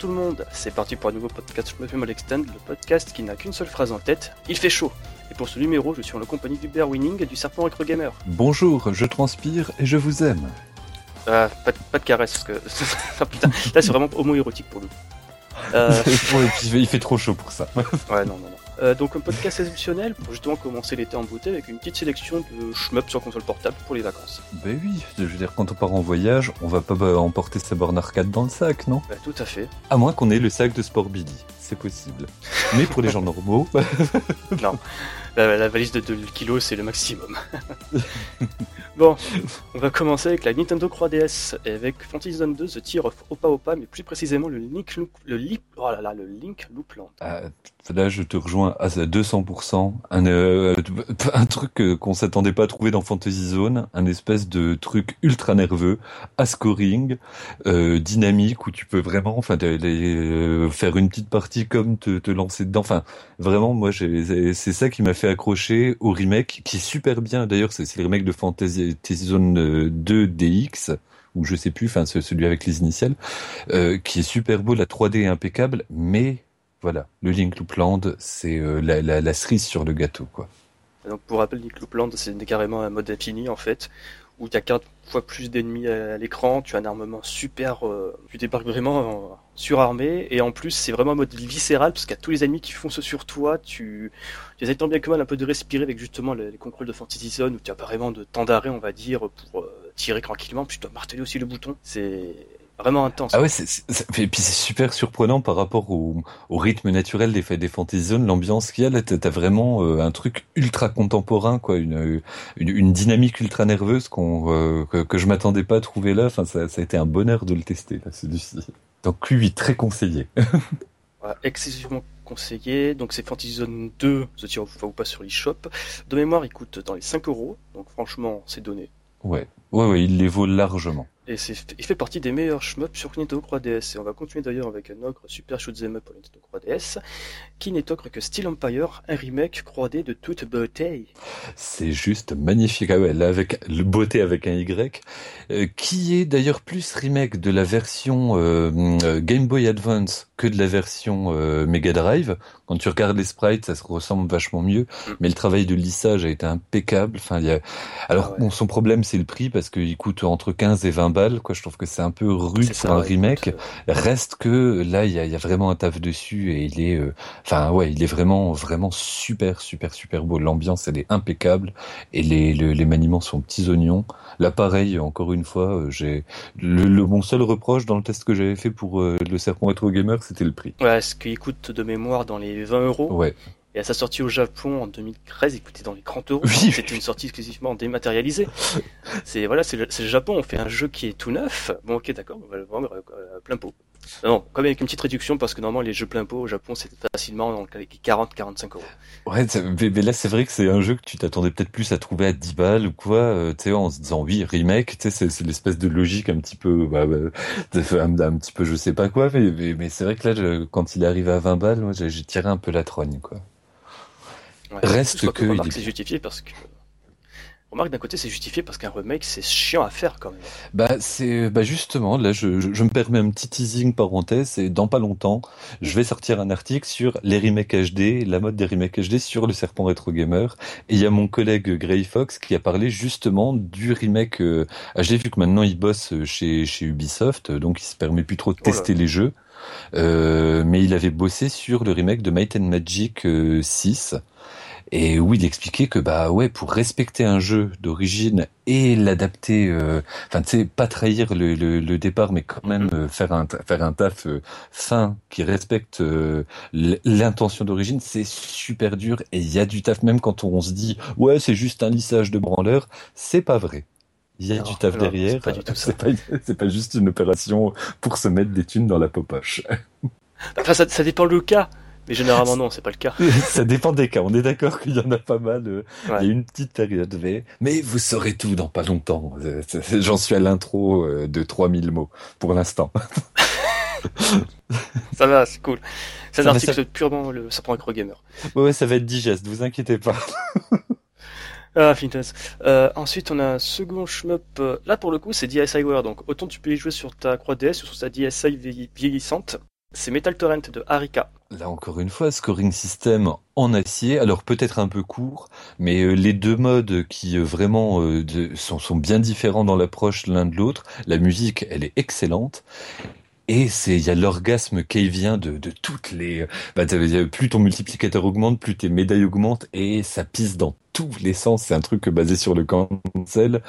Tout le monde, c'est parti pour un nouveau podcast Je me fais mal extend, le podcast qui n'a qu'une seule phrase en tête, il fait chaud. Et pour ce numéro, je suis en la compagnie du Bear Winning et du Serpent Retro Gamer. Bonjour, je transpire et je vous aime. Ah, pas, de- pas de caresse, parce que... Putain, là c'est vraiment homo-érotique pour nous. Euh, il fait trop chaud pour ça. ouais, non, non, non. Euh, donc un podcast exceptionnel pour justement commencer l'été en beauté avec une petite sélection de shmups sur console portable pour les vacances. Ben oui, je veux dire, quand on part en voyage, on va pas bah, emporter sa borne arcade dans le sac, non? Bah, tout à fait. À moins qu'on ait le sac de Sport Billy, c'est possible. Mais pour les gens normaux, La, valise de 2 kilos, c'est le maximum. bon, on va commencer avec la Nintendo 3DS et avec Fantasy Zone 2, The Tear of Opa Opa, mais plus précisément le Link Loop, le Link, oh là là, le Link Loopland. ah, là je te rejoins à 200%. Un, euh, un truc euh, qu'on s'attendait pas à trouver dans Fantasy Zone, un espèce de truc ultra nerveux, à scoring, euh, dynamique, où tu peux vraiment enfin, faire une petite partie comme te, lancer dedans. Enfin, vraiment, moi, c'est ça qui m'a fait accrocher au remake, qui est super bien. D'ailleurs, c'est le remake de Fantasy Zone euh, 2 DX, ou je sais plus, enfin ce- celui avec les initiales, euh, qui est super beau. La 3D est impeccable, mais voilà, le Link Loopland, c'est euh, la, cerise sur le gâteau, quoi. Donc pour rappel, Link Loopland, c'est carrément un mode infini en fait, où tu as 4 fois plus d'ennemis à l'écran, tu as un armement super, euh, tu débarques vraiment euh, surarmé, et en plus c'est vraiment un mode viscéral, parce qu'il y a tous les ennemis qui foncent sur toi, tu, tu tant bien que mal un peu de respirer avec justement les, les contrôles de Fantasy Zone, où tu as pas vraiment de temps d'arrêt on va dire, pour euh, tirer tranquillement, puis tu dois marteler aussi le bouton, c'est vraiment intense. Ah ouais, et puis c'est super surprenant par rapport au, rythme naturel des, des Fantasy Zone, l'ambiance qu'il y a là, t'as vraiment euh, un truc ultra contemporain, quoi, une, une, une dynamique ultra nerveuse qu'on, euh, que, que je m'attendais pas à trouver là. Enfin, ça, ça a été un bonheur de le tester là, celui-ci. Donc lui, très conseillé. Voilà, excessivement conseillé. Donc c'est Fantasy Zone 2, The Tear of Opa sur l'eShop. De mémoire, il coûte dans les 5 euros. Donc franchement, c'est donné. Ouais, ouais, ouais, il les vaut largement. Et c'est, il fait partie des meilleurs shmups sur Nintendo 3DS. Et on va continuer d'ailleurs avec un ogre Super Shoot'em Up pour Nintendo 3DS, qui n'est autre que Steel Empire, un remake 3D de toute beauté. C'est juste magnifique. Ah ouais, là avec le beauté avec un Y, euh, qui est d'ailleurs plus remake de la version euh, euh, Game Boy Advance que de la version euh, Mega Drive. Quand tu regardes les sprites, ça se ressemble vachement mieux, Mm. mais le travail de lissage a été impeccable. Enfin, il y a... alors Ah ouais. bon, son problème c'est le prix parce qu'il coûte entre 15 et 20 balles. Quoi, je trouve que c'est un peu rude pour ça, un ouais, remake. écoute, Reste que là, il y a, il y a vraiment un taf dessus et il est, euh, enfin ouais, il est vraiment, vraiment super, super, super beau. L'ambiance, elle est impeccable et les, le- les maniements sont petits oignons. Là, pareil, encore une fois, euh, j'ai le, le- mon seul reproche dans le test que j'avais fait pour euh, le Serpent Retro Gamer, c'était le prix. Ouais, ce qu'il coûte de mémoire dans les 20 euros. Ouais, Et à sa sortie au Japon en 2013, il coûtait dans les 30 euros. Oui. C'était une sortie exclusivement dématérialisée. C'est voilà, c'est le, Japon. On fait un jeu qui est tout neuf. Bon, ok, d'accord, on va le vendre euh, plein pot. Non, quand même avec une petite réduction parce que normalement les jeux plein pot au Japon c'est facilement dans les 40-45 euros. ouais. Mais, mais là, c'est vrai que c'est un jeu que tu t'attendais peut-être plus à trouver à 10 balles ou quoi, euh, tu sais, en se disant oui, remake, tu sais, c'est, l'espèce de logique un petit peu, bah, bah, un, un petit peu, je sais pas quoi, mais, mais, mais c'est vrai que là, je- quand il est arrivé à 20 balles, moi, j'ai, j'ai tiré un peu la trogne, quoi. Ouais. Reste crois que remarque il c'est justifié parce que remarque d'un côté c'est justifié parce qu'un remake c'est chiant à faire quand même. Bah c'est bah justement là je, je, je me permets un petit teasing parenthèse et dans pas longtemps je vais sortir un article sur les remakes HD la mode des remakes HD sur le Serpent Retro Gamer et il y a mon collègue Gray Fox qui a parlé justement du remake euh, HD vu que maintenant il bosse chez chez Ubisoft donc il se permet plus trop de Oh tester les jeux mais il avait bossé sur le remake de Might and Magic euh, 6 et où il expliquait que bah ouais pour respecter un jeu d'origine et l'adapter euh, enfin tu sais pas trahir le, le, le départ mais quand même Mhm. euh, faire un faire un taf euh, fin qui respecte euh, l'intention d'origine c'est super dur. Et il y a du taf même quand on se dit ouais c'est juste un lissage de branleur c'est pas vrai il y a Non, du taf derrière c'est pas du tout ça. c'est pas juste une opération pour se mettre des thunes dans la popoche Enfin ça, ça dépend le cas, mais généralement non c'est pas le cas. ça dépend des cas on est d'accord qu'il y en a pas mal euh, Ouais. Il y a une petite période, mais, mais vous saurez tout dans pas longtemps. Euh, J'en suis à l'intro euh, de 3000 mots pour l'instant. Ça va c'est cool. C'est un Ça article purement le ça prend un gamer. Ouais, ouais, ça va être digeste, vous inquiétez pas. Ah, finesse. Euh, ensuite, on a un second shmup. euh, Là, pour le coup, c'est DSiWare. Donc, autant tu peux y jouer sur ta 3DS ou sur ta DSi vieilli- vieillissante. C'est Metal Torrent de Arika. Là encore une fois, scoring system en acier, alors peut-être un peu court, mais euh, les deux modes qui euh, vraiment sont, sont bien différents dans l'approche l'un de l'autre. La musique, elle est excellente. Et c'est, il y a l'orgasme qui vient de, de toutes les, bah, plus ton multiplicateur augmente, plus tes médailles augmentent, et ça pisse dans tous les sens. C'est un truc basé sur le cancel.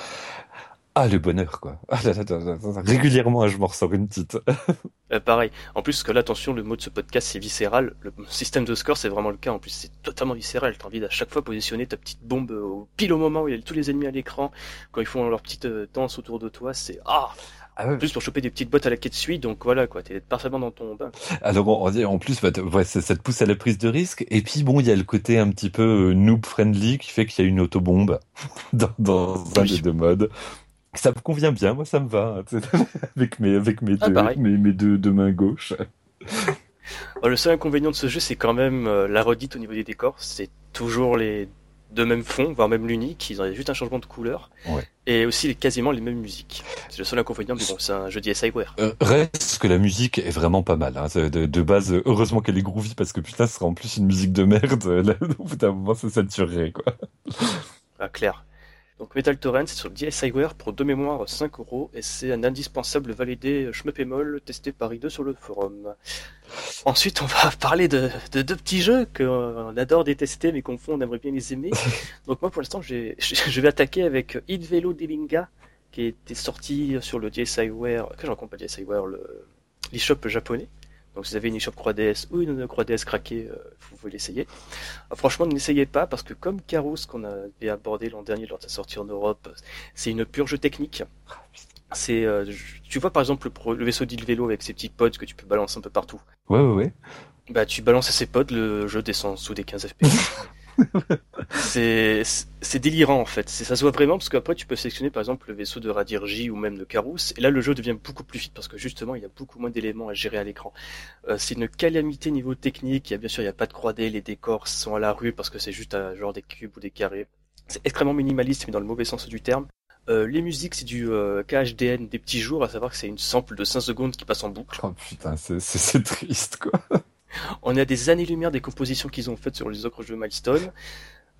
Ah, le bonheur, quoi. Ah, Régulièrement, je m'en ressors une petite. Euh, pareil. En plus, que là, attention, le mot de ce podcast, c'est viscéral. Le système de score, c'est vraiment le cas. En plus, c'est totalement viscéral. T'as envie d'à chaque fois positionner ta petite bombe au, pile au moment où il y a tous les ennemis à l'écran. Quand ils font leur petite euh, danse autour de toi, c'est ah! Ah plus pour choper des petites bottes à la quête suite, donc voilà quoi, t'es parfaitement dans ton bain. Alors en plus, bah, ouais, ça, te pousse à la prise de risque. Et puis bon, il y a le côté un petit peu euh, noob friendly qui fait qu'il y a une autobombe dans, dans un des deux modes. Ça me convient bien, moi ça me va, avec mes, avec mes, ah, deux, mes, deux, mains gauches. le seul inconvénient de ce jeu, c'est quand même euh, la redite au niveau des décors. C'est toujours les deux mêmes fonds, voire même l'unique. Ils ont juste un changement de couleur. Et aussi quasiment les mêmes musiques. C'est le seul inconvénient, mais bon, c'est un jeu d'SiWare. Euh, reste que la musique est vraiment pas mal. Hein. De, base, heureusement qu'elle est groovy parce que putain, ce sera en plus une musique de merde. Là, au bout d'un moment, ça saturerait, quoi. Ah, clair. Donc Metal Torrent, c'est sur le DSiWare pour deux mémoires 5 euros et c'est un indispensable validé Schmeppemol testé par I2 sur le forum. Ensuite, on va parler de, deux petits jeux qu'on adore détester mais qu'on fond, on aimerait bien les aimer. Donc moi pour l'instant, je vais attaquer avec Hit Velo Delinga qui était sorti sur le DSiWare, que j'en compte pas DSiWare, l'eShop japonais. Donc si vous avez une eShop 3DS ou une 3DS craquée, euh, vous pouvez l'essayer. Ah, franchement, n'essayez pas parce que comme Carous qu'on avait abordé l'an dernier lors de sa sortie en Europe, c'est une purge technique. C'est, euh, tu vois par exemple le, vaisseau d'île vélo avec ses petits pods que tu peux balancer un peu partout. Ouais ouais ouais. Bah tu balances ces pods, le jeu descend sous des 15 FPS. c'est délirant en fait. Ça se voit vraiment parce qu'après tu peux sélectionner par exemple le vaisseau de Radirji ou même le Carous et là le jeu devient beaucoup plus vite parce que justement il y a beaucoup moins d'éléments à gérer à l'écran. Euh, c'est une calamité niveau technique. Il y a bien sûr il n'y a pas de 3D, les décors sont à la rue parce que c'est juste un genre des cubes ou des carrés. C'est extrêmement minimaliste mais dans le mauvais sens du terme. Euh, les musiques, c'est du euh, KHDN des petits jours, à savoir que c'est une sample de 5 secondes qui passe en boucle. Oh putain, c'est triste quoi. On a des années-lumière des compositions qu'ils ont faites sur les autres jeux Milestone.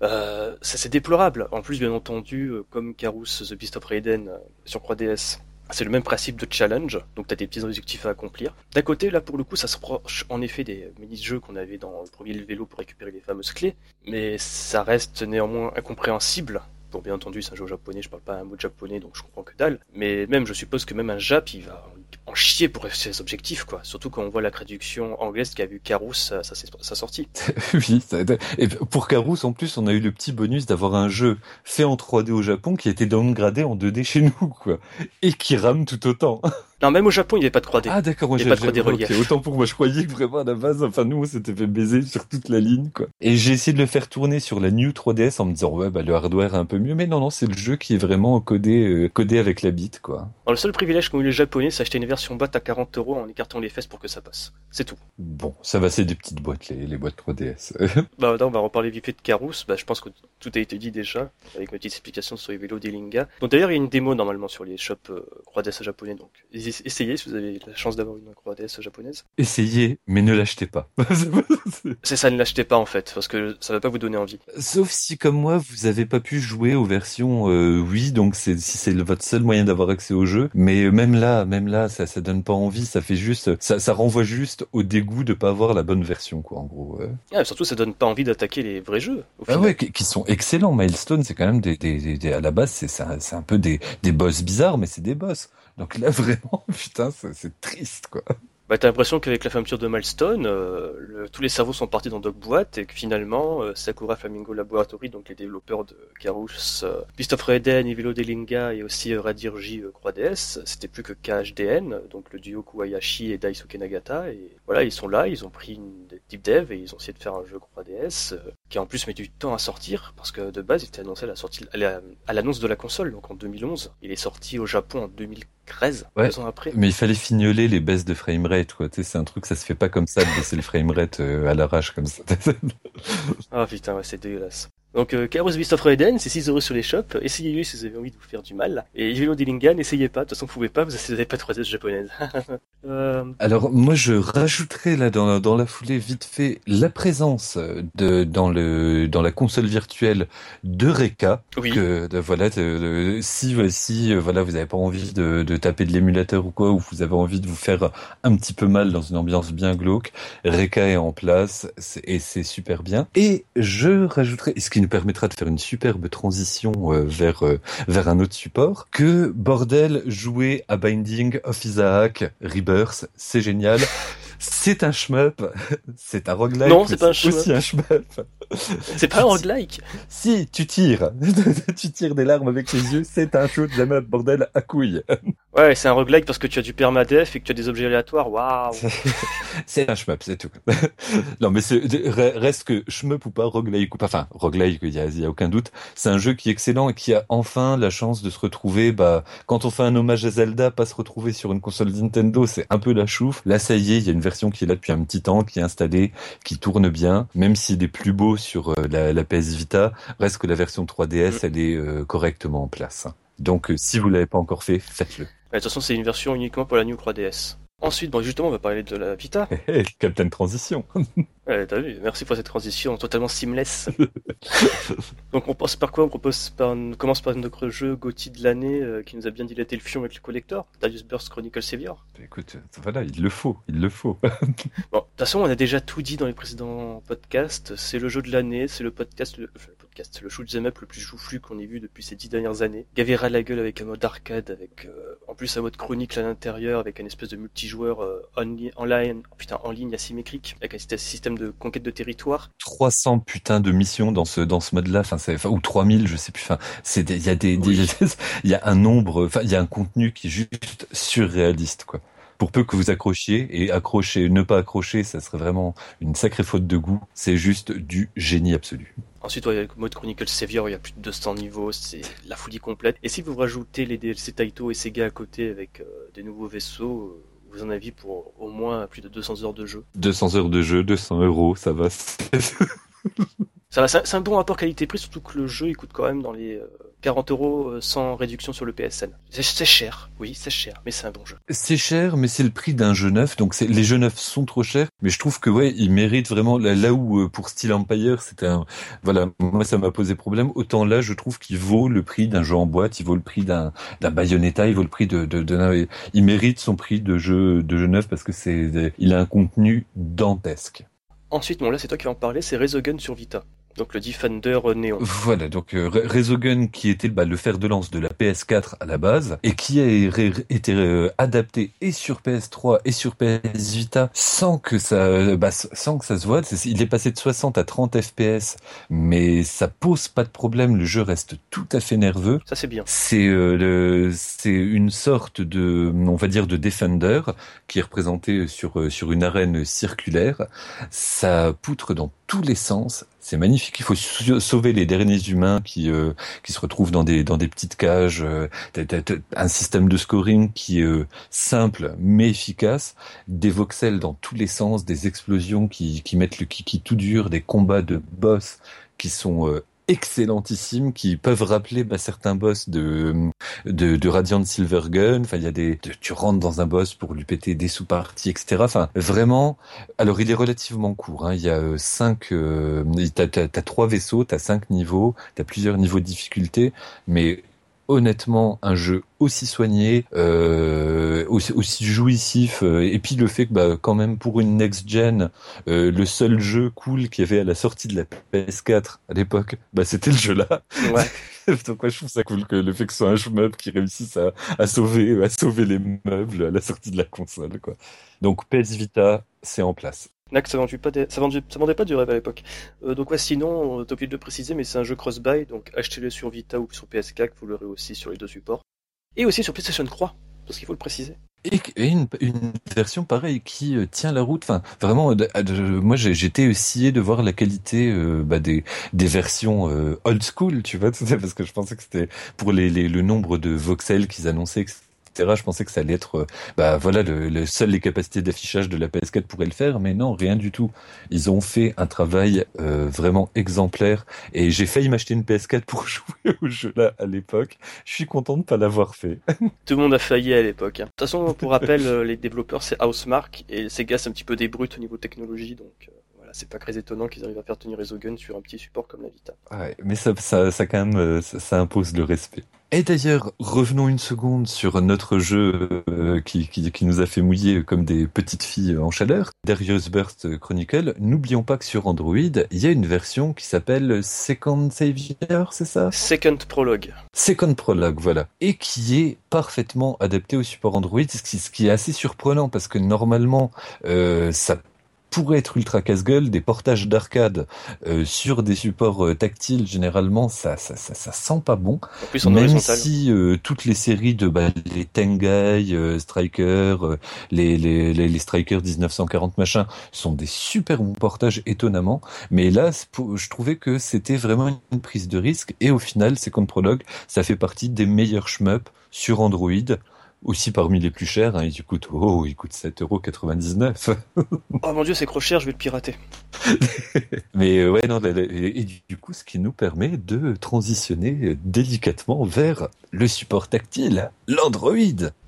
Euh, ça c'est déplorable. En plus, bien entendu, euh, comme Carous The Beast of Raiden euh, sur 3DS, c'est le même principe de challenge, donc tu as des petits objectifs à accomplir. D'un côté, là pour le coup, ça se rapproche en effet des mini-jeux qu'on avait dans le premier vélo pour récupérer les fameuses clés, mais ça reste néanmoins incompréhensible. Bon, bien entendu, c'est un jeu japonais, je parle pas un mot japonais, donc je comprends que dalle. Mais même, je suppose que même un Jap, il va en chier pour ses objectifs, quoi. Surtout quand on voit la traduction anglaise qui a vu Carous sa, sa, sortie. oui, et pour Carous, en plus, on a eu le petit bonus d'avoir un jeu fait en 3D au Japon qui a été downgradé en 2D chez nous, quoi. Et qui rame tout autant. Non, même au Japon, il n'y avait pas de 3D. Ah, d'accord, n'y avait pas de 3D relief. autant pour moi, je croyais que vraiment à la base, enfin, nous, on s'était fait baiser sur toute la ligne, quoi. Et j'ai essayé de le faire tourner sur la New 3DS en me disant, ouais, bah, le hardware est un peu mieux. Mais non, non, c'est le jeu qui est vraiment codé, euh, codé avec la bite, quoi. Alors, le seul privilège qu'ont eu les Japonais, c'est acheter une version boîte à 40 euros en écartant les fesses pour que ça passe. C'est tout. Bon, ça va, c'est des petites boîtes, les, les boîtes 3DS. bah, on va reparler vite fait de Carous. Bah, je pense que tout a été dit déjà, avec mes petites explications sur les vélos d'Elinga. Donc, d'ailleurs, il y a une démo, normalement, sur les shops 3DS euh, japonais, donc, essayez si vous avez la chance d'avoir une 3DS japonaise. Essayez, mais ne l'achetez pas. c'est ça, ne l'achetez pas en fait, parce que ça va pas vous donner envie. Sauf si, comme moi, vous avez pas pu jouer aux versions euh, oui, donc c'est si c'est votre seul moyen d'avoir accès au jeu. Mais même là, même là, ça, ça donne pas envie. Ça fait juste, ça, ça renvoie juste au dégoût de pas avoir la bonne version, quoi, en gros. Ouais. surtout, ça donne pas envie d'attaquer les vrais jeux. ah ouais, qui, sont excellents. Milestone, c'est quand même des, des, des, à la base, c'est c'est un peu des, des boss bizarres, mais c'est des boss. Donc là, vraiment, putain, c'est triste, quoi. Bah, t'as l'impression qu'avec la fermeture de Milestone, euh, tous les cerveaux sont partis dans d'autres boîtes et que finalement, euh, Sakura Flamingo Laboratory, donc les développeurs de Karus, euh, of Raiden, Evilo Delinga et aussi Radirji 3DS, c'était plus que KHDN, donc le duo Kuwayashi et Daisuke Nagata. Et voilà, ils sont là, ils ont pris une deep dev et ils ont essayé de faire un jeu 3DS qui en plus met du temps à sortir parce que de base il était annoncé à la sortie à l'annonce de la console, donc en 2011. Il est sorti au Japon en 2014 13 ans après. Mais il fallait fignoler les baisses de framerate, quoi. Tu sais, c'est un truc, ça se fait pas comme ça de baisser le framerate euh, à l'arrache comme ça. ah putain, ouais, c'est dégueulasse. Donc, euh, Chaos Beast of Raiden, c'est 6 euros sur les shops. Essayez-le si vous avez envie de vous faire du mal. Et Yvelon Dillingham, n'essayez pas. De toute façon, vous pouvez pas, vous n'avez pas de 3 japonaise. euh... Alors, moi, je rajouterais là, dans, dans la foulée, vite fait, la présence de, dans le, dans la console virtuelle de Reka. Oui. Que, de, voilà, de, si, si, voilà, vous n'avez pas envie de, de taper de l'émulateur ou quoi, ou vous avez envie de vous faire un petit peu mal dans une ambiance bien glauque, Reka est en place, et c'est super bien. Et je rajouterais, ce qui nous permettra de faire une superbe transition euh, vers euh, vers un autre support. Que bordel, jouer à Binding of Isaac Rebirth, c'est génial. C'est un shmup, c'est un roguelike. Non, c'est pas un shmup. aussi un shmup. C'est pas un roguelike. Si, tu tires. tu tires des larmes avec les yeux, c'est un shoot up, bordel, à couilles. Ouais, c'est un roguelike parce que tu as du permadef et que tu as des objets aléatoires. Waouh. c'est un shmup, c'est tout. non, mais reste que shmup ou pas, roguelike ou pas, enfin, roguelike, il y a, y a aucun doute. C'est un jeu qui est excellent et qui a enfin la chance de se retrouver, bah, quand on fait un hommage à Zelda, pas se retrouver sur une console Nintendo, c'est un peu la chouffe. Là, ça y est, il y a une version qui est là depuis un petit temps, qui est installée, qui tourne bien, même s'il est plus beau sur euh, la, la, PS Vita, reste que la version 3DS, elle est euh, correctement en place. Donc, euh, si vous l'avez pas encore fait, faites-le. De toute façon, c'est une version uniquement pour la New 3DS. Ensuite, bon, justement, on va parler de la Vita. Captain Transition. ouais, t'as vu, merci pour cette transition totalement seamless. Donc, on passe par quoi? On, propose par, on commence par notre jeu Gotti de l'année euh, qui nous a bien dilaté le fion avec le collector, Darius Burst Chronicle Savior. Écoute, voilà, il le faut, il le faut. bon, de toute façon, on a déjà tout dit dans les précédents podcasts. C'est le jeu de l'année, c'est le podcast, le podcast, le shoot 'em up le plus joufflu qu'on ait vu depuis ces dix dernières années. Gavera la gueule avec un mode arcade, avec euh, en plus un mode chronique à l'intérieur, avec un espèce de multijoueur euh, en, ligne, oh, putain, en ligne asymétrique, avec un système de conquête de territoire. 300 putains de missions dans ce dans ce mode-là, enfin, ou 3000, je sais plus. Enfin, c'est il y a des, oui. il y a un nombre, enfin, il y a un contenu qui est juste surréaliste, quoi pour peu que vous accrochiez, et accrocher, ne pas accrocher, ça serait vraiment une sacrée faute de goût. C'est juste du génie absolu. Ensuite, ouais, avec mode Chronicle Savior, il y a plus de 200 niveaux, c'est la folie complète. Et si vous rajoutez les DLC Taito et Sega à côté avec euh, des nouveaux vaisseaux, euh, vous en avez pour au moins plus de 200 heures de jeu. 200 heures de jeu, 200 euros, ça va. ça va, c'est un bon rapport qualité-prix, surtout que le jeu il coûte quand même dans les euh, 40 euros sans réduction sur le PSN. C'est cher, oui, c'est cher, mais c'est un bon jeu. C'est cher, mais c'est le prix d'un jeu neuf, donc les jeux neufs sont trop chers, mais je trouve que ouais, ils méritent vraiment là, là où pour Steel Empire, c'était un, voilà, moi ça m'a posé problème. Autant là, je trouve qu'il vaut le prix d'un jeu en boîte, il vaut le prix d'un d'un Bayonetta, il vaut le prix de, de, de, il mérite son prix de jeu de jeu neuf parce que c'est, il a un contenu dantesque. Ensuite, bon là c'est toi qui vas en parler, c'est Resogun sur Vita. Donc le Defender néon. Voilà, donc euh, Resogun qui était bah, le fer de lance de la PS4 à la base et qui a été euh, adapté et sur PS3 et sur PS Vita sans que ça bah, sans que ça se voit. il est passé de 60 à 30 FPS, mais ça pose pas de problème. Le jeu reste tout à fait nerveux. Ça c'est bien. C'est euh, c'est une sorte de on va dire de Defender qui est représenté sur euh, sur une arène circulaire. Ça poutre dans tous les sens. C'est magnifique. Il faut sauver les derniers humains qui euh, qui se retrouvent dans des dans des petites cages. Euh, un système de scoring qui est euh, simple mais efficace. Des voxels dans tous les sens, des explosions qui qui mettent le kiki tout dur, des combats de boss qui sont euh, excellentissimes qui peuvent rappeler bah, certains boss de, de, de Radiant Silvergun. Enfin, il y a des, tu rentres dans un boss pour lui péter des sous-parties, etc. Enfin, vraiment. Alors, il est relativement court. Hein. Il y a euh, cinq, euh, t'as, t'as, t'as trois vaisseaux, t'as cinq niveaux, t'as plusieurs niveaux de difficulté, mais honnêtement un jeu aussi soigné, euh, aussi, aussi, jouissif, euh, et puis le fait que bah, quand même pour une next gen, euh, le seul jeu cool qu'il y avait à la sortie de la PS4 à l'époque, bah c'était le jeu là. Ouais. Donc ouais, je trouve ça cool que le fait que ce soit un meuble qui réussisse à, à sauver, à sauver les meubles à la sortie de la console quoi. Donc PS Vita, c'est en place. Là, ça vendait pas, pas du rêve à l'époque. Euh, donc ouais, sinon, t'as oublié de le préciser, mais c'est un jeu cross-buy, donc achetez-le sur Vita ou sur PS4, vous l'aurez aussi sur les deux supports. Et aussi sur PlayStation 3, parce qu'il faut le préciser. Et, une, version pareille qui euh, tient la route. Enfin, vraiment, moi j'étais scié de voir la qualité euh, bah, des, versions old school, tu vois, parce que je pensais que c'était pour les, le nombre de voxels qu'ils annonçaient, Je pensais que ça allait être, bah voilà, le, le seul les capacités d'affichage de la PS4 pourraient le faire, mais non, rien du tout. Ils ont fait un travail vraiment exemplaire et j'ai failli m'acheter une PS4 pour jouer au jeu là à l'époque. Je suis content de pas l'avoir fait. Tout le monde a failli à l'époque. Hein. De toute façon, pour rappel, les développeurs c'est Housemark et Sega c'est un petit peu des brutes au niveau technologie, donc c'est pas très étonnant qu'ils arrivent à faire tenir Resogun sur un petit support comme la Vita. Ouais, mais ça, ça, ça quand même, euh, ça, impose le respect. Et d'ailleurs, revenons une seconde sur notre jeu euh, qui, qui, qui, nous a fait mouiller comme des petites filles en chaleur, Darius Burst Chronicle. N'oublions pas que sur Android, il y a une version qui s'appelle Second Savior, c'est ça? Second Prologue. Second Prologue, voilà. Et qui est parfaitement adapté au support Android, ce qui, ce qui est assez surprenant parce que normalement, euh, ça pourrait être ultra casse-gueule, des portages d'arcade euh, sur des supports euh, tactiles, généralement, ça, ça, ça, ça, sent pas bon. Plus, Même si euh, toutes les séries de bah, les Tengai, Striker, les, les, les, les Striker 1940 machin sont des super bons portages étonnamment, mais là, je trouvais que c'était vraiment une prise de risque. Et au final, Second Prologue, ça fait partie des meilleurs shmups sur Android aussi parmi les plus chers, hein, il coûte oh, il coûte 7,99€. oh mon dieu, c'est trop cher, je vais le pirater. Mais euh, ouais, non, et, du coup, ce qui nous permet de transitionner délicatement vers le support tactile, l'Android.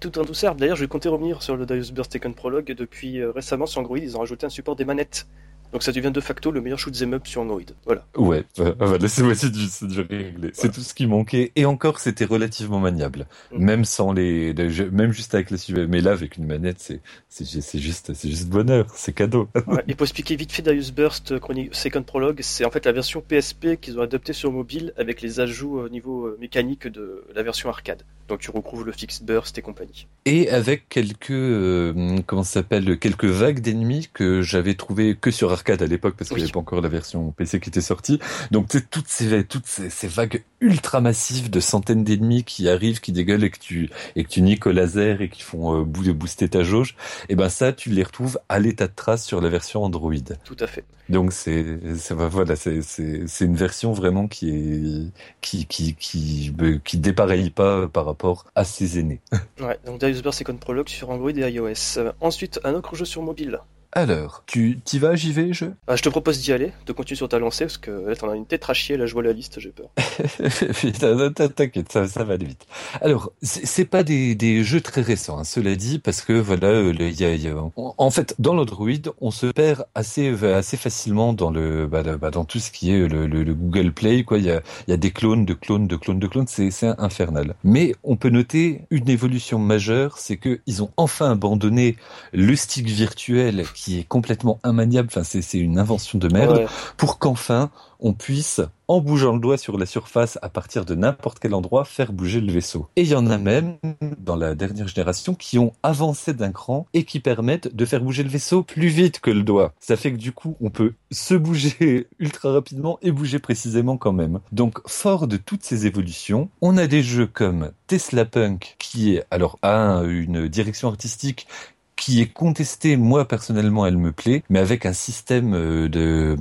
Tout en douceur. D'ailleurs, je vais compter revenir sur le Darius Burst Second Prologue. Depuis euh, récemment, sur Android, ils ont rajouté un support des manettes. Donc ça devient de facto le meilleur shoot 'em up sur Android. Voilà. Ouais, euh, voilà, c'est du, réglé. C'est tout ce qui manquait. Et encore, c'était relativement maniable. Mm. Même sans les, même juste avec les Mais là, avec une manette, c'est, c'est, juste, c'est juste bonheur. C'est cadeau. ouais, et pour expliquer vite fait Darius Burst euh, Second Prologue, c'est en fait la version PSP qu'ils ont adoptée sur mobile avec les ajouts au niveau euh, mécanique de la version arcade. Donc tu retrouves le Fixed Burst et compagnie. Et avec quelques, euh, comment s'appelle, quelques vagues d'ennemis que j'avais trouvé que sur arcade à l'époque parce qu'il n'y avait pas encore la version PC qui était sortie. Donc toutes ces toutes ces, vagues ultra massives de centaines d'ennemis qui arrivent, qui dégueulent et que tu et que tu niques au laser et qui font euh, booster ta jauge. Et eh ben ça, tu les retrouves à l'état de trace sur la version Android. Tout à fait. Donc c'est voilà, c'est c'est une version vraiment qui est qui qui qui qui dépareille pas par rapport à ses aînés. ouais, donc Burst Second Prologue sur Android et iOS. Euh, ensuite, un autre jeu sur mobile. Alors, tu t'y vas, j'y vais, je? Ah, Je te propose d'y aller, de continuer sur ta lancée, parce que là, t'en as une tête à chier, là, je vois la liste, j'ai peur. T'inquiète, ça, ça va aller vite. Alors, c'est pas des, des jeux très récents, hein, cela dit, parce que voilà, euh, il y a, y a, en fait, dans l'Android, on se perd assez assez facilement dans le bah, bah, dans tout ce qui est le, le, le Google Play, quoi. Il y a, y a des clones, de clones, de clones, de clones, c'est infernal. Mais on peut noter une évolution majeure, c'est que ils ont enfin abandonné le stick virtuel qui est complètement immaniable. Enfin, c'est une invention de merde. Pour qu'enfin on puisse, en bougeant le doigt sur la surface à partir de n'importe quel endroit, faire bouger le vaisseau. Et il y en a même, dans la dernière génération, qui ont avancé d'un cran et qui permettent de faire bouger le vaisseau plus vite que le doigt. Ça fait que du coup, on peut se bouger ultra rapidement et bouger précisément quand même. Donc, fort de toutes ces évolutions, on a des jeux comme Tesla Punk, qui est, alors, a une direction artistique qui est contestée. Moi personnellement, elle me plaît, mais avec un système euh, de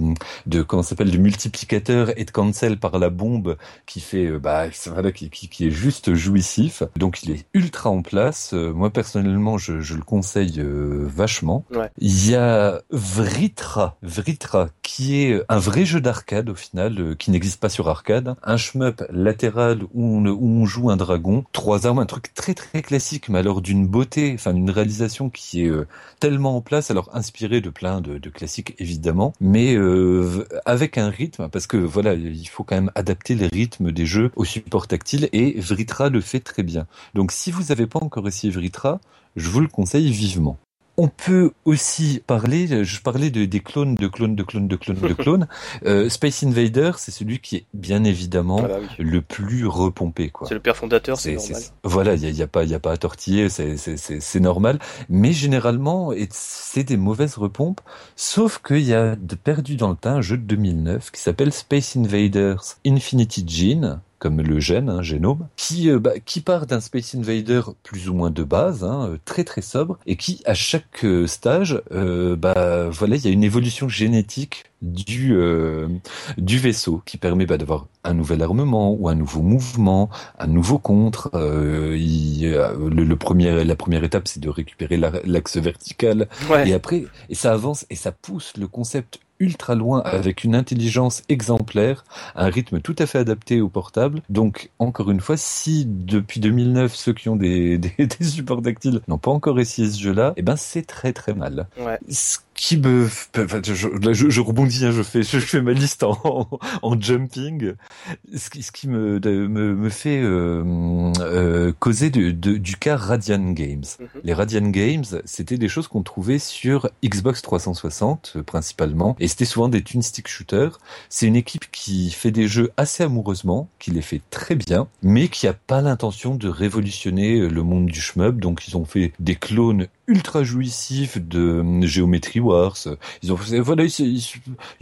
de comment s'appelle de multiplicateur et de cancel par la bombe qui fait euh, bah voilà qui, qui, est juste jouissif. Donc il est ultra en place. Euh, moi personnellement, je, je le conseille vachement. Il y a Vritra, Vritra qui est un vrai jeu d'arcade au final, qui n'existe pas sur arcade, un shmup latéral où on, où on joue un dragon, trois armes, un truc très très classique, mais alors d'une beauté, enfin d'une réalisation qui qui est euh, tellement en place, alors inspiré de plein de, classiques évidemment, mais euh, avec un rythme, parce que voilà, il faut quand même adapter les rythmes des jeux au support tactile, et Vritra le fait très bien. Donc si vous n'avez pas encore essayé Vritra, je vous le conseille vivement. On peut aussi parler, je parlais de, des clones, de clones, de clones, de clones, de clones. Euh, Space Invader, c'est celui qui est bien évidemment ah bah le plus repompé. quoi. C'est le père fondateur, c'est normal. Voilà, il y a, y a, pas, il y a pas à tortiller, c'est normal. Mais généralement, c'est des mauvaises repompes. Sauf qu'il y a de perdu dans le temps un jeu de 2009 qui s'appelle Space Invaders Infinity Gene comme le gène, un génome, qui, euh, bah, qui part d'un Space Invader plus ou moins de base, hein, euh, très très sobre, et qui à chaque euh, stage, bah voilà, il y a une évolution génétique du du vaisseau qui permet bah, d'avoir un nouvel armement ou un nouveau mouvement, un nouveau contre. Il, le, le, premier, la première étape, c'est de récupérer l'axe vertical, et après, et ça avance et ça pousse le concept ultra loin avec une intelligence exemplaire, un rythme tout à fait adapté au portable. Donc, encore une fois, si depuis 2009, ceux qui ont des, des, des supports tactiles n'ont pas encore essayé ce jeu-là, eh ben c'est très très mal. Ouais qui me, je, je, rebondis, hein, je fais, je fais ma liste en, en jumping. Ce qui, ce qui me, me, me fait euh, euh, causer de, du cas Radian Games. Mhm. Les Radian Games, c'était des choses qu'on trouvait sur Xbox 360 euh, principalement, et c'était souvent des twin stick shooters. C'est une équipe qui fait des jeux assez amoureusement, qui les fait très bien, mais qui a pas l'intention de révolutionner le monde du shmup. Donc ils ont fait des clones ultra jouissif de Geometry Wars. Ils ont voilà, il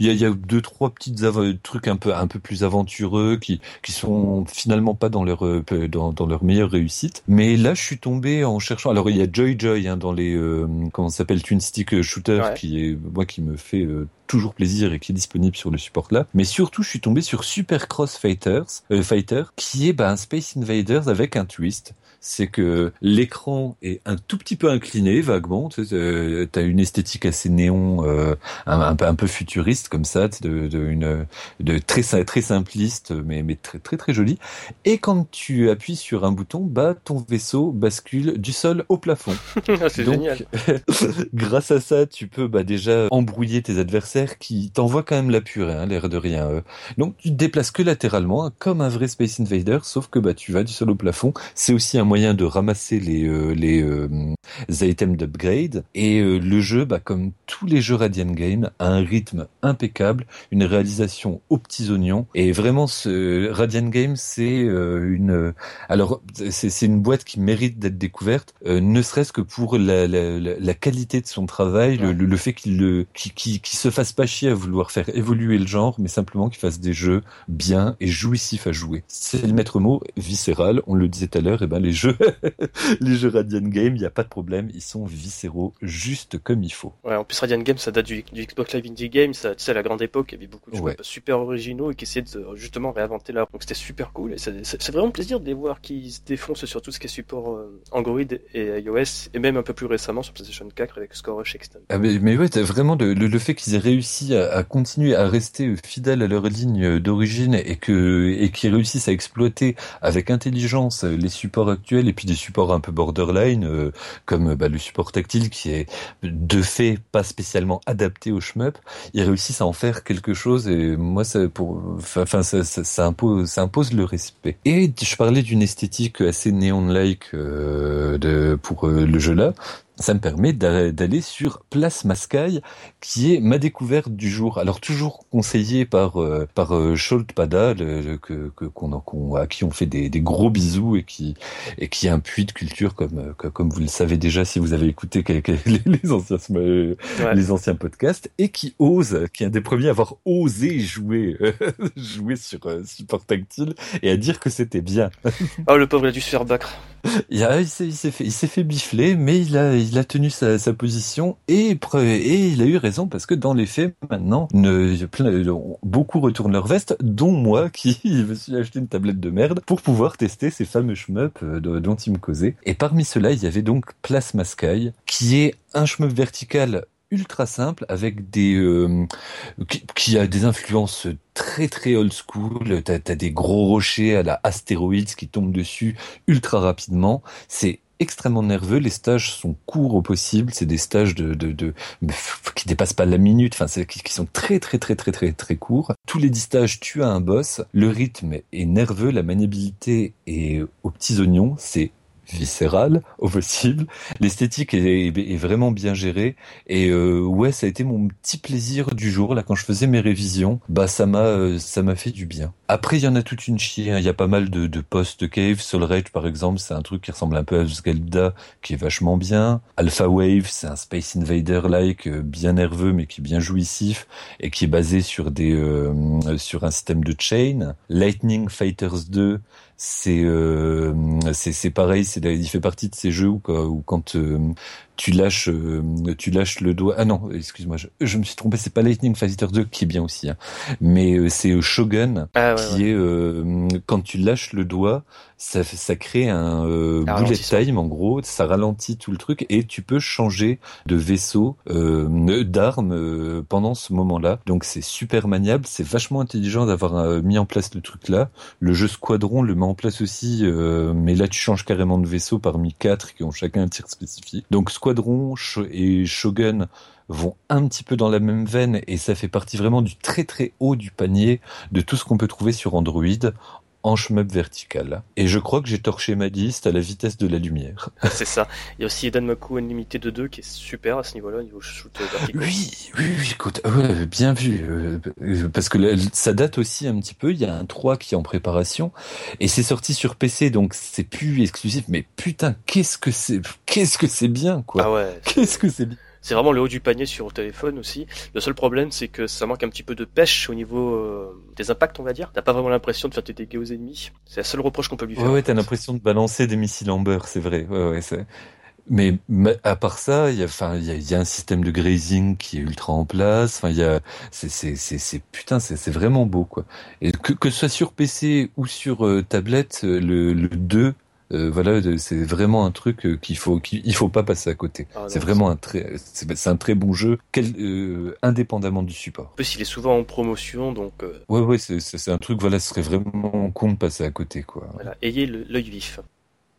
y a, y a deux trois petites trucs un peu un peu plus aventureux qui qui sont finalement pas dans leur euh, dans, dans leur meilleure réussite. Mais là, je suis tombé en cherchant. Alors il y a Joy Joy hein, dans les euh, comment s'appelle Twin Stick Shooter qui est moi qui me fait euh, toujours plaisir et qui est disponible sur le support là. Mais surtout, je suis tombé sur Super Cross Fighters, euh, Fighter, qui est bah, un Space Invaders avec un twist c'est que l'écran est un tout petit peu incliné vaguement. Tu euh, as une esthétique assez néon, euh, un, un, peu futuriste comme ça, de, de, une, de très très simpliste, mais mais très très très joli. Et quand tu appuies sur un bouton, bah ton vaisseau bascule du sol au plafond. c'est génial. grâce à ça, tu peux bah déjà embrouiller tes adversaires qui t'envoient quand même la purée, hein, l'air de rien. Euh. Donc tu te déplaces que latéralement, hein, comme un vrai Space Invader, sauf que bah tu vas du sol au plafond. C'est aussi un moyen de ramasser les euh, les, euh, items d'upgrade et euh, le jeu, bah, comme tous les jeux Radiant Game, a un rythme impeccable, une réalisation aux petits oignons et vraiment ce Radiant Game c'est une alors c'est une boîte qui mérite d'être découverte, ne serait-ce que pour la, la, la, qualité de son travail, le, le, fait qu'il le qui, qui, qui se fasse pas chier à vouloir faire évoluer le genre, mais simplement qu'il fasse des jeux bien et jouissifs à jouer. C'est le maître mot viscéral. On le disait tout à l'heure, et ben les jeux les jeux Radiant Game, il n'y a pas de problème, ils sont viscéraux, juste comme il faut. Ouais, en plus Radiant Game, ça date du, Xbox Live Indie Game, ça, tu sais, à la grande époque, il y avait beaucoup de jeux super originaux et qui essayaient de justement réinventer leur. Donc c'était super cool et c'est vraiment plaisir de les voir qui se défoncent sur tout ce qui est support euh, Android et iOS et même un peu plus récemment sur PlayStation 4 avec Score Rush Extend. Ah mais, mais ouais, vraiment le, le, fait qu'ils aient réussi à, à, continuer à rester fidèles à leur ligne d'origine et que et qu'ils réussissent à exploiter avec intelligence les supports actuels et puis des supports un peu borderline, euh, comme bah, le support tactile qui est de fait pas spécialement adapté au shmup, ils réussissent à en faire quelque chose et moi ça impose le respect. Et je parlais d'une esthétique assez néon-like euh, pour euh, le jeu là ça me permet d'aller sur Place Mascaille, qui est ma découverte du jour. Alors toujours conseillé par euh, par euh, Pada, le, que qu'on à qui on fait des, des, gros bisous et qui et qui est un puits de culture comme euh, comme vous le savez déjà si vous avez écouté les, anciens les anciens podcasts et qui ose, qui est un des premiers à avoir osé jouer jouer sur support tactile et à dire que c'était bien. oh le pauvre il a dû se faire battre. Il, il s'est fait, il s'est fait bifler, mais il a, il a tenu sa, position et, il a eu raison parce que dans les faits, maintenant, beaucoup retournent leur veste, dont moi qui me suis acheté une tablette de merde pour pouvoir tester ces fameux shmups euh, dont il me causait. Et parmi ceux-là, il y avait donc Plasma Sky, qui est un shmup vertical ultra simple avec des euh, qui, a des influences très très old school. T'as as des gros rochers à la astéroïdes qui tombent dessus ultra rapidement. C'est extrêmement nerveux. Les stages sont courts au possible. C'est des stages de, de, de, qui dépassent pas la minute. Enfin, qui, qui sont très très très très très très courts. Tous les dix stages, tu as un boss. Le rythme est nerveux. La maniabilité est aux petits oignons. C'est viscérale au possible. L'esthétique est, est, vraiment bien gérée et euh, ouais, ça a été mon petit plaisir du jour là quand je faisais mes révisions. Bah ça m'a euh, ça m'a fait du bien. Après, il y en a toute une chier. hein. Il y a pas mal de, post cave. Soul Rage, par exemple, c'est un truc qui ressemble un peu à Zelda, qui est vachement bien. Alpha Wave, c'est un Space Invader-like, euh, bien nerveux, mais qui est bien jouissif, et qui est basé sur des euh, sur un système de chain. Lightning Fighters 2, c'est euh, c'est pareil. Il fait partie de ces jeux où quand euh, tu lâches euh, tu lâches le doigt. Ah non, excuse-moi, je, je me suis trompé. C'est pas Lightning Fighters 2 qui est bien aussi, hein. mais euh, c'est euh, Shogun Ah, ouais, qui ouais. est euh, quand tu lâches le doigt, ça, ça crée un euh, bullet time en gros, ça ralentit tout le truc et tu peux changer de vaisseau, euh, d'armes euh, pendant ce moment-là. Donc c'est super maniable, c'est vachement intelligent d'avoir euh, mis en place le truc là. Le jeu Squadron le met en place aussi, euh, mais là tu changes carrément de vaisseau parmi quatre qui ont chacun un tir spécifique. Donc Squadron et Shogun vont un petit peu dans la même veine et ça fait partie vraiment du très très haut du panier de tout ce qu'on peut trouver sur Android en shmup vertical. Et je crois que j'ai torché ma liste à la vitesse de la lumière. C'est ça. Il y a aussi Eden Maku Unlimited 2 qui est super à ce niveau-là, au niveau shoot vertical. Oui, oui, oui, écoute, ouais, bien vu. euh, euh, parce que là, ça date aussi un petit peu. Il y a un 3 qui est en préparation et c'est sorti sur PC, donc c'est plus exclusif. Mais putain, qu'est-ce que c'est, qu'est-ce que c'est bien, quoi. Ah ouais, Qu'est-ce que c'est bien. C'est vraiment le haut du panier sur le téléphone aussi. Le seul problème, c'est que ça manque un petit peu de pêche au niveau euh, des impacts, on va dire. T'as pas vraiment l'impression de faire tes dégâts aux ennemis. C'est la seule reproche qu'on peut lui faire. Ouais, ouais, t'as l'impression de balancer des missiles en beurre, c'est vrai. Ouais, ouais, c'est. Mais mais à part ça, il y a, enfin, il y a, y a un système de grazing qui est ultra en place. Enfin, il y a, c'est, c'est, c'est, c'est putain, c'est, c'est vraiment beau, quoi. Et que, que ce soit sur PC ou sur euh, tablette, euh, le, le 2, euh, voilà, c'est vraiment un truc euh, qu'il faut, qu'il il faut pas passer à côté. Ah c'est vraiment un très, c'est, un très bon jeu, quel, euh, indépendamment du support. En plus, il est souvent en promotion, donc euh, Ouais, ouais, c'est, un truc, voilà, ce serait vraiment con de passer à côté, quoi. voilà, ayez l'œil vif.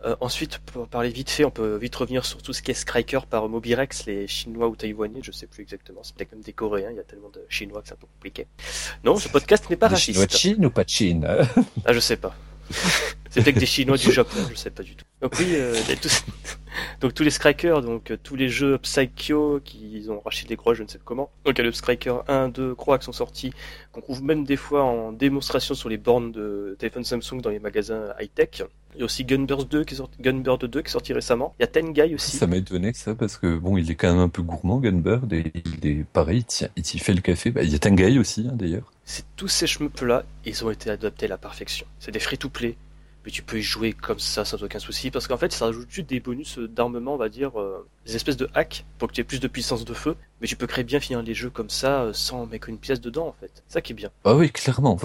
Euh, ensuite, pour parler vite fait, on peut vite revenir sur tout ce qui est Striker par Mobirex, les Chinois ou Taïwanais, je sais plus exactement, c'est peut-être comme des Coréens, il y a tellement de Chinois que c'est un peu compliqué. Non, ce podcast n'est pas Des Chinois de raciste. Chine ou pas de Chine Ah, je sais pas. C'est peut-être des Chinois du Japon, je sais pas du tout. Donc oui, euh, tous... donc tous les Strikers, donc euh, tous les jeux Psycho qui ont racheté des croix, je ne sais comment. Donc il y a le Striker 1, 2, croix qui sont sortis, qu'on trouve même des fois en démonstration sur les bornes de téléphone Samsung dans les magasins high-tech. Il y a aussi Gunbird 2 qui est sorti, Gunbird 2 qui est sorti récemment. Il y a Tengai aussi. Ça m'a étonné ça parce que bon, il est quand même un peu gourmand Gunbird et il est pareil, il t'y- fait le café. Bah, il y a Tengai aussi hein, d'ailleurs. C'est tous ces shmups là, ils ont été adaptés à la perfection. C'est des free-to-play, mais tu peux y jouer comme ça sans aucun souci, parce qu'en fait, ça rajoute juste des bonus d'armement, on va dire, euh, des espèces de hacks pour que tu aies plus de puissance de feu, mais tu peux très bien finir les jeux comme ça euh, sans mettre une pièce dedans, en fait. Ça qui est bien. Ah oui, clairement.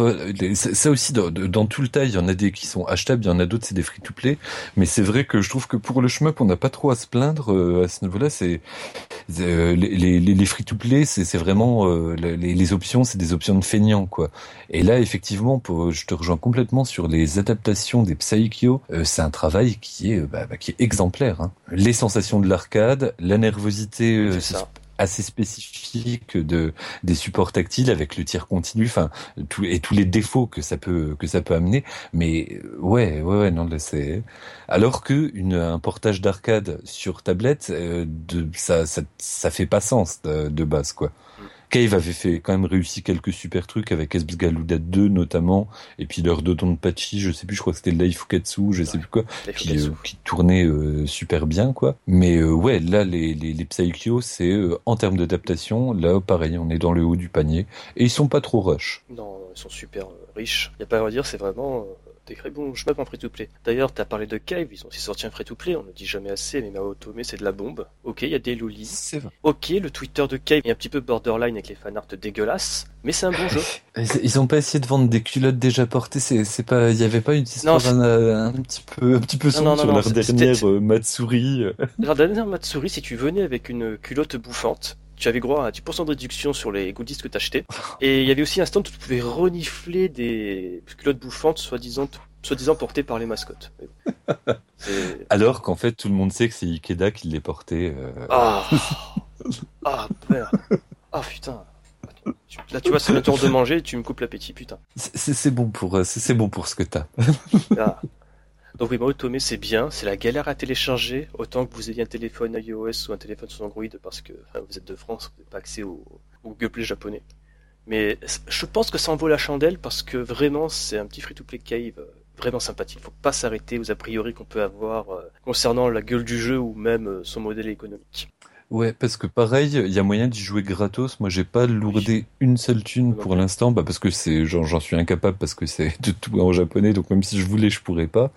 Ça aussi, dans, tout le tas, il y en a des qui sont achetables, il y en a d'autres c'est des free-to-play. Mais c'est vrai que je trouve que pour le shmup, on n'a pas trop à se plaindre euh, à ce niveau-là. C'est euh, les, les, les free-to-play, c'est vraiment les, les options, c'est des options de feignant quoi. Et là, effectivement, pour, je te rejoins complètement sur les adaptations des. Euh, c'est un travail qui est bah, bah, qui est exemplaire. Hein. Les sensations de l'arcade, la nervosité euh, assez spécifique de des supports tactiles avec le tir continu, enfin tout, et tous les défauts que ça peut que ça peut amener. Mais euh, ouais, ouais, ouais, non, c'est alors que une, un portage d'arcade sur tablette, euh, de ça, ça ça fait pas sens de, de base quoi. Cave avait fait quand même réussi quelques super trucs avec Esgaluda 2 notamment, et puis leur de Patchy, je sais plus, je crois que c'était Laifukatsu, je sais plus quoi, qui, euh, qui tournait euh, super bien quoi. Mais euh, ouais, là les les, les Psycho, c'est euh, en termes d'adaptation, là pareil, on est dans le haut du panier et ils sont pas trop rush. Non, ils sont super riches. Y a pas à redire, c'est vraiment euh, très bons shmups en free-to-play. D'ailleurs, t'as parlé de Cave, ils ont aussi sorti un free-to-play, on ne dit jamais assez, mais Mao Otome, c'est de la bombe. Ok, il y a des lolis. C'est vrai. Ok, le Twitter de Cave est un petit peu borderline avec les fanarts dégueulasses, mais c'est un bon jeu. Ils, ont pas essayé de vendre des culottes déjà portées, c'est c'est pas, il y avait pas une histoire c'est- un, un petit peu un petit peu sombre non, non, sur non, leur c'était- dernière euh, Matsuri. euh. La dernière Matsuri, si tu venais avec une culotte bouffante, tu avais droit à 10% de réduction sur les goodies que t'achetais. Et il y avait aussi un stand où tu pouvais renifler des culottes bouffantes soi-disant soi-disant portées par les mascottes. Alors qu'en fait tout le monde sait que c'est Ikeda qui les portait. euh, Ah Ah merde Ah putain Là tu vois c'est le tour de manger, tu me coupes l'appétit, putain. C'est bon pour euh, c'est bon pour ce que t'as. Ah. Donc oui, Tomé c'est bien, c'est la galère à télécharger, autant que vous ayez un téléphone iOS ou un téléphone sur Android, parce que vous êtes de France, vous n'avez pas accès au, au Google Play japonais. Mais je pense que ça en vaut la chandelle parce que vraiment c'est un petit free-to-play cave euh, vraiment sympathique. Faut pas s'arrêter aux a priori qu'on peut avoir euh, concernant la gueule du jeu ou même euh, son modèle économique. Ouais, parce que pareil, il y a moyen d'y jouer gratos. Moi, j'ai pas lourdé une seule thune pour l'instant, bah parce que c'est, j'en suis incapable parce que c'est de tout en japonais, donc même si je voulais, je pourrais pas.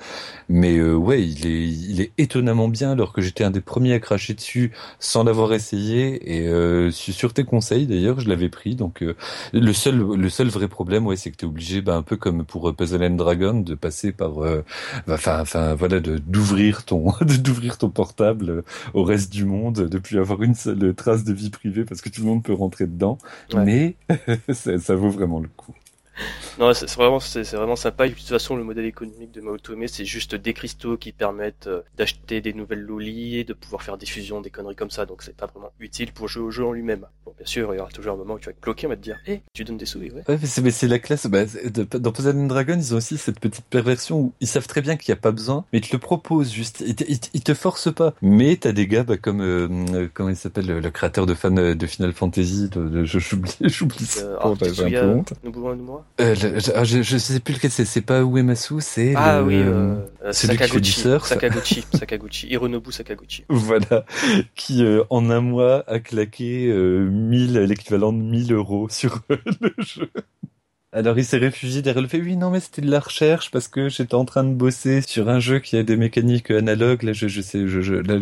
Mais euh, ouais, il est, il est étonnamment bien, alors que j'étais un des premiers à cracher dessus sans l'avoir essayé. Et euh, sur tes conseils, d'ailleurs, je l'avais pris. Donc euh, le seul, le seul vrai problème, ouais, c'est que t'es obligé, bah un peu comme pour Puzzle and Dragon, de passer par, bah, enfin, enfin, voilà, de d'ouvrir ton, d'ouvrir ton portable au reste du monde depuis avoir une seule trace de vie privée parce que tout le monde peut rentrer dedans. Mais ça, vaut vraiment le coup. Non, c'est vraiment, c'est vraiment sympa. de toute façon, le modèle économique de Maotome, c'est juste des cristaux qui permettent euh, d'acheter des nouvelles lolis, de pouvoir faire des fusions, des conneries comme ça. Donc, c'est pas vraiment utile pour jouer au jeu en lui-même. Bon, bien sûr, il y aura toujours un moment où tu vas être bloqué, on va te dire, hé, eh, tu donnes des sous, ouais. Ouais, mais c'est la classe. Bah, dans Puzzle Dragon, ils ont aussi cette petite perversion où ils savent très bien qu'il n'y a pas besoin, mais ils te le proposent juste. Ils te, ils te forcent pas. Mais t'as des gars, bah, comme, euh, comment il s'appelle, le, créateur de fan de Final Fantasy, de, j'oublie, j'oublie euh, ça. j'ai un peu honte. Euh, ah, je, je, sais plus lequel c'est. C'est pas Uematsu, c'est. Ah oui, euh, celui Sakaguchi, qui fait Sakaguchi, Sakaguchi, Hironobu Sakaguchi. Voilà, qui euh, en un mois a claqué euh, 1000, l'équivalent de 1000 euros sur le jeu. Alors il s'est réfugié derrière le fait oui non mais c'était de la recherche parce que j'étais en train de bosser sur un jeu qui a des mécaniques analogues. Là je je sais je, je là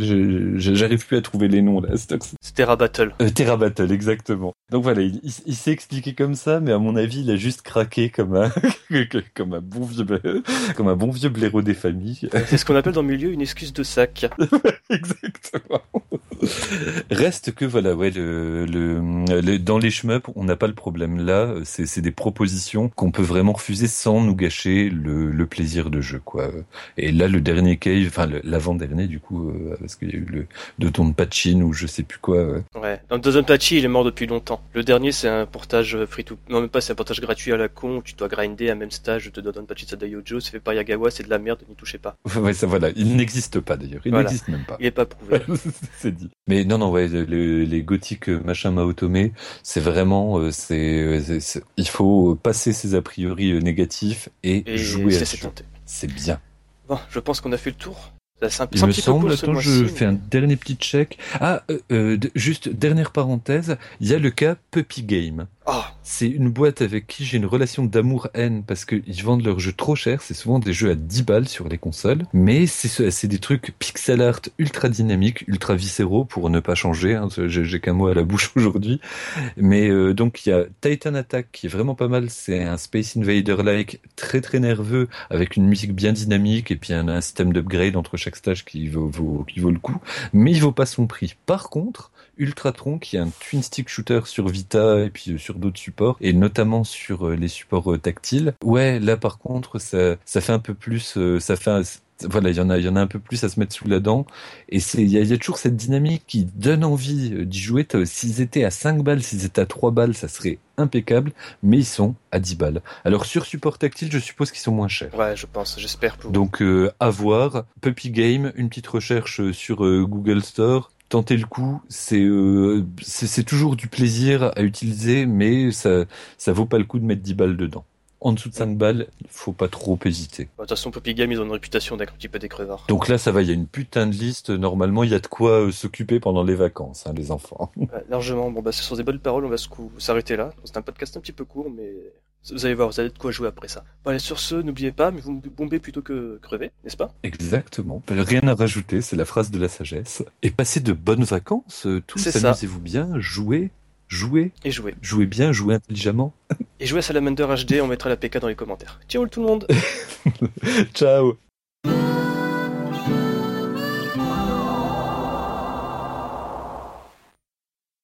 j'arrive plus à trouver les noms là c'est Terra Battle euh, Terra Battle exactement. Donc voilà il, il, s'est expliqué comme ça mais à mon avis il a juste craqué comme un comme un bon vieux comme un bon vieux blaireau des familles. C'est ce qu'on appelle dans le milieu une excuse de sac. Exactement. Reste que voilà ouais le, le, dans les shmups on n'a pas le problème. Là c'est c'est des propositions qu'on peut vraiment refuser sans nous gâcher le, plaisir de jeu, quoi. Et là, le dernier cave, enfin l'avant-dernier du coup, euh, parce qu'il y a eu le de ton Patchin ou je sais plus quoi. Ouais. ouais. Dans Don Patchin, il est mort depuis longtemps. Le dernier, c'est un portage free to, non même pas, c'est un portage gratuit à la con où tu dois grinder un même stage de Don Patchin Sadayojo. C'est fait par Yagawa, c'est de la merde, n'y touchez pas. Ouais, ça voilà, il n'existe pas d'ailleurs, il n'existe même pas. Il est pas prouvé. c'est dit. Mais non, non, ouais, les gothiques euh, machin Maotome, c'est vraiment, euh, c'est, il faut pas passer ses a priori euh, négatifs et, jouer à C'est bien. Bon, je pense qu'on a fait le tour. Ça, Il me semble, attends, je fais un dernier petit check. Ah, euh, euh, juste dernière parenthèse, il y a le cas Puppy Game. Ah. C'est une boîte avec qui j'ai une relation d'amour-haine parce qu'ils vendent leurs jeux trop cher. C'est souvent des jeux à 10 balles sur les consoles. Mais c'est des trucs pixel art ultra dynamiques, ultra viscéraux pour ne pas changer. Hein. J'ai qu'un mot à la bouche aujourd'hui. Mais euh, donc il y a Titan Attack qui est vraiment pas mal. C'est un Space Invader-like très très nerveux avec une musique bien dynamique et puis un, système d'upgrade entre chaque stage qui vaut, qui vaut le coup. Mais il vaut pas son prix. Par contre, Ultratron qui est un twin stick shooter sur Vita et puis euh, sur d'autres supports et notamment sur euh, les supports euh, tactiles. Ouais, là par contre ça ça fait un peu plus ça fait voilà, il y en a, il y en a un peu plus à se mettre sous la dent. Et c'est, il y a, toujours cette dynamique qui donne envie d'y jouer. S'ils étaient à 5 balles, s'ils étaient à 3 balles, ça serait impeccable. Mais ils sont à 10 balles. Alors sur support tactile, je suppose qu'ils sont moins chers. Ouais, je pense, j'espère. Pour... Donc euh, à voir. Puppy Game, une petite recherche sur Google Store tenter le coup, euh, c'est c'est toujours du plaisir à utiliser, mais ça ça vaut pas le coup de mettre 10 balles dedans. En dessous de 5 balles, faut pas trop hésiter. De toute façon, Poppy Game, ils ont une réputation d'être un petit peu des crevards. Donc là, ça va, il y a une putain de liste. Normalement, il y a de quoi euh, s'occuper pendant les vacances, hein, les enfants. largement. Bon, bah, ce sont des bonnes paroles. On va s'arrêter là. C'est un podcast un petit peu court, mais vous allez voir, vous avez de quoi jouer après ça. Bon, allez, sur ce, n'oubliez pas, mais vous me bombez plutôt que crever, n'est-ce pas? Exactement. Rien à rajouter, c'est la phrase de la sagesse. Et passez de bonnes vacances, euh, tous, amusez-vous bien, jouez, jouez. Et jouez. Jouez bien, jouez intelligemment. Et jouez à Salamander HD, on mettra la PK dans les commentaires. Ciao tout le monde Ciao